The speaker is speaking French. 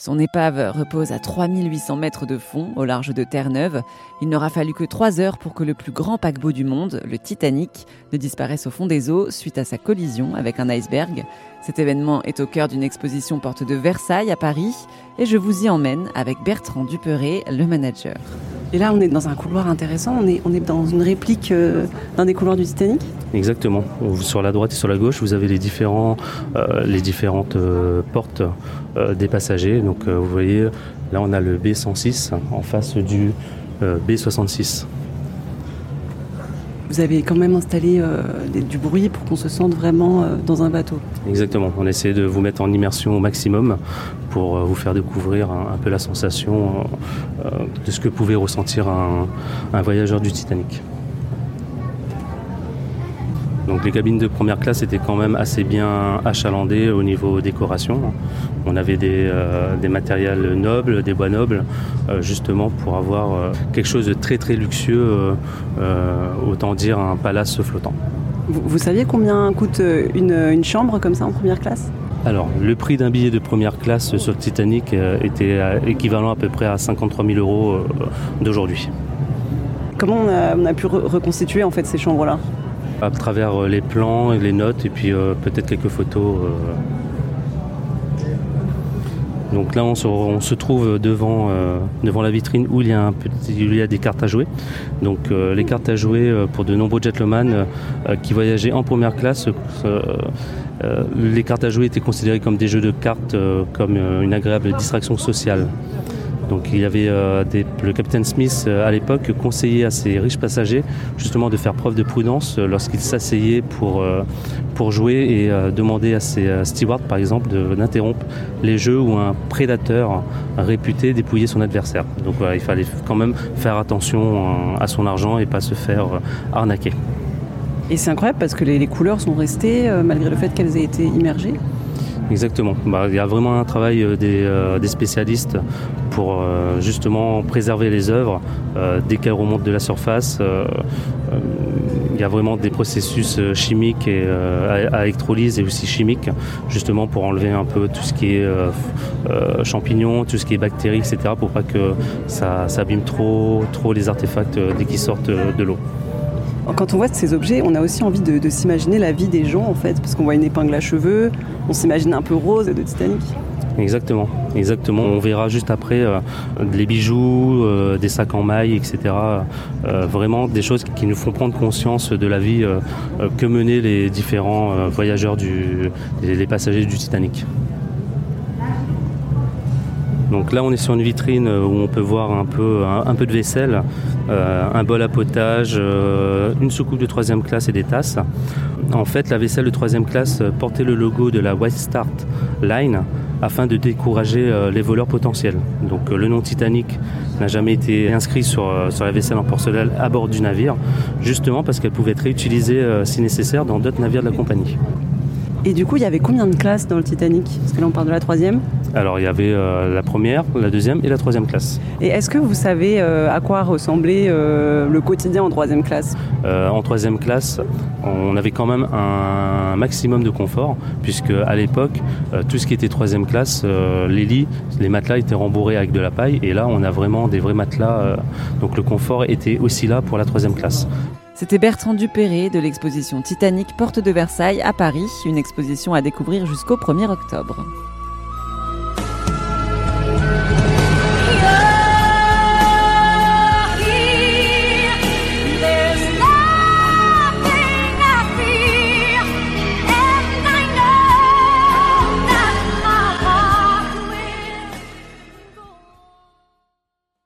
Son épave repose à 3800 mètres de fond, au large de Terre-Neuve. Il n'aura fallu que trois heures pour que le plus grand paquebot du monde, le Titanic, ne disparaisse au fond des eaux suite à sa collision avec un iceberg. Cet événement est au cœur d'une exposition porte de Versailles à Paris et je vous y emmène avec Bertrand Duperet, le manager. Et là, on est dans un couloir intéressant. On est, on est dans une réplique euh, d'un des couloirs du Titanic. Exactement. Sur la droite et sur la gauche, vous avez les, différents, euh, les différentes euh, portes des passagers. Donc, vous voyez, là, on a le B106 en face du B66 vous avez quand même installé euh, du bruit pour qu'on se sente vraiment euh, dans un bateau. Exactement, on essaie de vous mettre en immersion au maximum pour euh, vous faire découvrir un, peu la sensation de ce que pouvait ressentir un voyageur du Titanic. Donc les cabines de première classe étaient quand même assez bien achalandées au niveau décoration. On avait des, euh, matériels nobles, des bois nobles, euh, justement pour avoir euh, quelque chose de très très luxueux, autant dire un palace flottant. Vous, saviez combien coûte une, chambre comme ça en première classe? Alors, le prix d'un billet de première classe sur le Titanic était équivalent à peu près à 53 000 euros d'aujourd'hui. Comment on a, pu reconstituer en fait ces chambres-là? À travers euh, les plans et les notes et puis euh, peut-être quelques photos. Euh. Donc là, on se, trouve devant, la vitrine où il y, a un petit, il y a des cartes à jouer. Donc les cartes à jouer pour de nombreux gentlemen qui voyageaient en première classe. les cartes à jouer étaient considérées comme des jeux de cartes, comme une agréable distraction sociale. Donc il y avait euh, le capitaine Smith euh, à l'époque conseillait à ses riches passagers justement de faire preuve de prudence euh, lorsqu'ils s'asseyaient pour, pour jouer et demander à ses stewards par exemple d'interrompre les jeux où un prédateur réputé dépouillait son adversaire. Donc voilà, il fallait quand même faire attention à son argent et pas se faire arnaquer. Et c'est incroyable parce que les, couleurs sont restées malgré le fait qu'elles aient été immergées. Exactement. Bah, il y a vraiment un travail des, des spécialistes pour euh, justement préserver les œuvres euh, dès qu'elles remontent de la surface. Euh, il y a vraiment des processus chimiques et à électrolyse et aussi chimiques, justement pour enlever un peu tout ce qui est champignons, tout ce qui est bactéries, etc., pour pas que ça, abîme trop, trop les artefacts dès qu'ils sortent de l'eau. Quand on voit ces objets, on a aussi envie de, de s'imaginer la vie des gens en fait, parce qu'on voit une épingle à cheveux, on s'imagine un peu rose de Titanic. Exactement, exactement. On verra juste après euh, les bijoux, euh, des sacs en maille, etc. Euh, vraiment des choses qui nous font prendre conscience de la vie que menaient les différents voyageurs, du, les passagers du Titanic. Donc là, on est sur une vitrine où on peut voir un peu, un, peu de vaisselle, un bol à potage, une soucoupe de troisième classe et des tasses. En fait, la vaisselle de troisième classe portait le logo de la White Start Line, afin de décourager euh, les voleurs potentiels. Donc euh, le nom Titanic n'a jamais été inscrit sur, euh, sur la vaisselle en porcelaine à bord du navire, justement parce qu'elle pouvait être réutilisée si nécessaire dans d'autres navires de la compagnie. Et du coup, il y avait combien de classes dans le Titanic? Parce que là, on parle de la troisième. Alors, il y avait euh, la première, la deuxième et la troisième classe. Et est-ce que vous savez euh, à quoi ressemblait euh, le quotidien en troisième classe? En troisième classe, on avait quand même un maximum de confort, puisque à l'époque, tout ce qui était troisième classe, les lits, les matelas étaient rembourrés avec de la paille, et là, on a vraiment des vrais matelas. donc, le confort était aussi là pour la troisième classe. C'était Bertrand Dupéré de l'exposition Titanic Porte de Versailles à Paris, une exposition à découvrir jusqu'au 1er octobre.